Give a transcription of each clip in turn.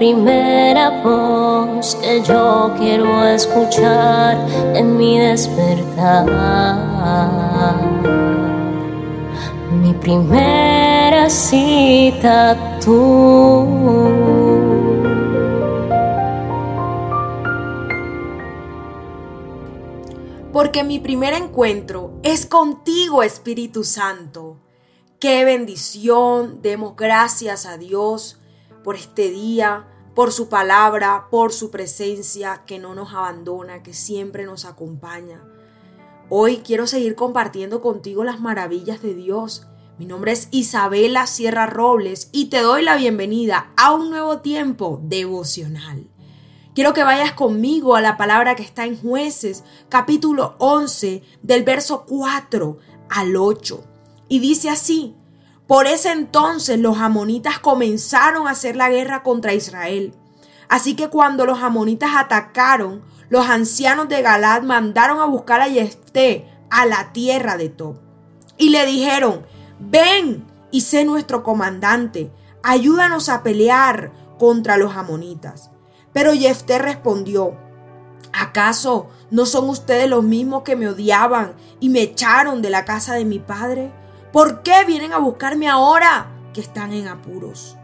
primera voz que yo quiero escuchar en mi despertar. Mi primera cita tú. porque mi primer encuentro es contigo, Espíritu Santo. Qué bendición, demos gracias a Dios por este día, por su palabra, por su presencia que no nos abandona, que siempre nos acompaña. Hoy quiero seguir compartiendo contigo las maravillas de Dios. Mi nombre es Isabela Sierra Robles y te doy la bienvenida a un nuevo tiempo devocional. Quiero que vayas conmigo a la palabra que está en jueces, capítulo 11, del verso 4 al 8. Y dice así, por ese entonces los amonitas comenzaron a hacer la guerra contra Israel. Así que cuando los amonitas atacaron, los ancianos de Galad mandaron a buscar a Jefté a la tierra de Tob. Y le dijeron, ven y sé nuestro comandante, ayúdanos a pelear contra los amonitas. Pero Jefté respondió, ¿acaso no son ustedes los mismos que me odiaban y me echaron de la casa de mi padre? ¿Por qué vienen a buscarme ahora que están en apuros?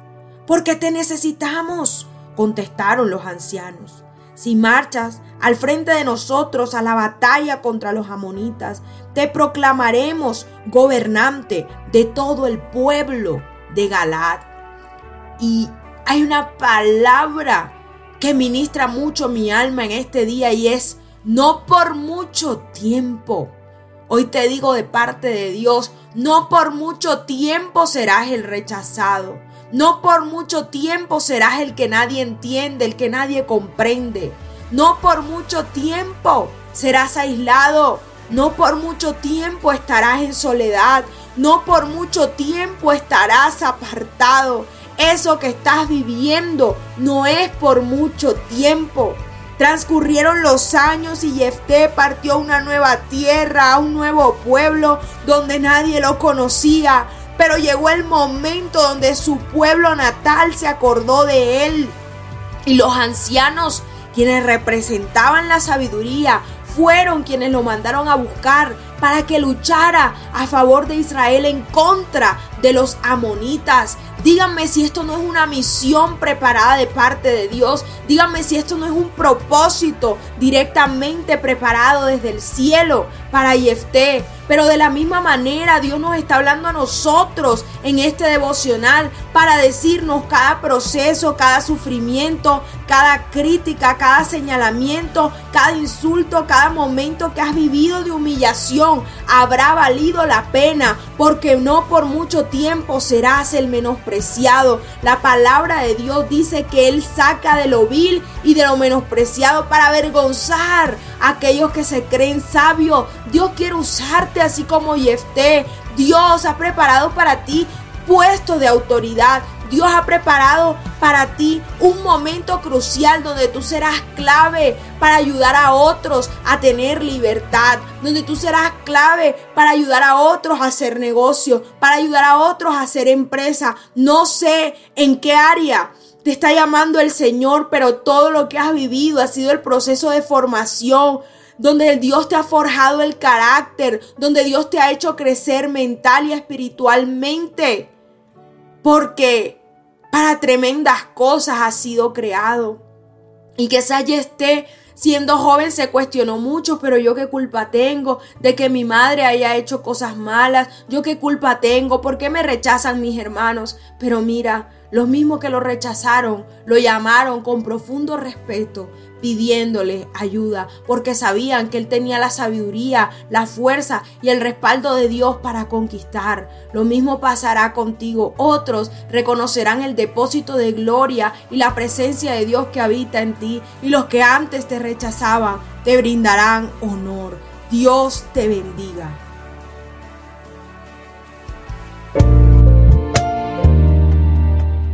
Porque te necesitamos, contestaron los ancianos. Si marchas al frente de nosotros a la batalla contra los amonitas, te proclamaremos gobernante de todo el pueblo de Galad. Y hay una palabra que ministra mucho mi alma en este día y es no por mucho tiempo. Hoy te digo de parte de Dios, no por mucho tiempo serás el rechazado. No por mucho tiempo serás el que nadie entiende, el que nadie comprende. No por mucho tiempo serás aislado. No por mucho tiempo estarás en soledad. No por mucho tiempo estarás apartado. Eso que estás viviendo no es por mucho tiempo. Transcurrieron los años y Jefté partió a una nueva tierra, a un nuevo pueblo donde nadie lo conocía. Pero llegó el momento donde su pueblo natal se acordó de él. Y los ancianos, quienes representaban la sabiduría, fueron quienes lo mandaron a buscar para que luchara a favor de Israel en contra de los amonitas. Díganme si esto no es una misión preparada de parte de Dios. Díganme si esto no es un propósito directamente preparado desde el cielo para Jefté. Pero de la misma manera Dios nos está hablando a nosotros en este devocional para decirnos cada proceso, cada sufrimiento, cada crítica, cada señalamiento, cada insulto, cada momento que has vivido de humillación habrá valido la pena porque no por mucho tiempo serás el menospreciado. La palabra de Dios dice que Él saca de lo vil y de lo menospreciado para avergonzar a aquellos que se creen sabios. Dios quiere usarte así como Jefté. Dios ha preparado para ti puesto de autoridad. Dios ha preparado para ti un momento crucial donde tú serás clave para ayudar a otros a tener libertad, donde tú serás clave para ayudar a otros a hacer negocio, para ayudar a otros a hacer empresa. No sé en qué área te está llamando el Señor, pero todo lo que has vivido ha sido el proceso de formación, donde Dios te ha forjado el carácter, donde Dios te ha hecho crecer mental y espiritualmente porque para tremendas cosas ha sido creado. Y que ya esté siendo joven se cuestionó mucho, pero yo qué culpa tengo de que mi madre haya hecho cosas malas, yo qué culpa tengo, ¿por qué me rechazan mis hermanos? Pero mira, los mismos que lo rechazaron lo llamaron con profundo respeto, pidiéndole ayuda, porque sabían que él tenía la sabiduría, la fuerza y el respaldo de Dios para conquistar. Lo mismo pasará contigo. Otros reconocerán el depósito de gloria y la presencia de Dios que habita en ti, y los que antes te rechazaban te brindarán honor. Dios te bendiga.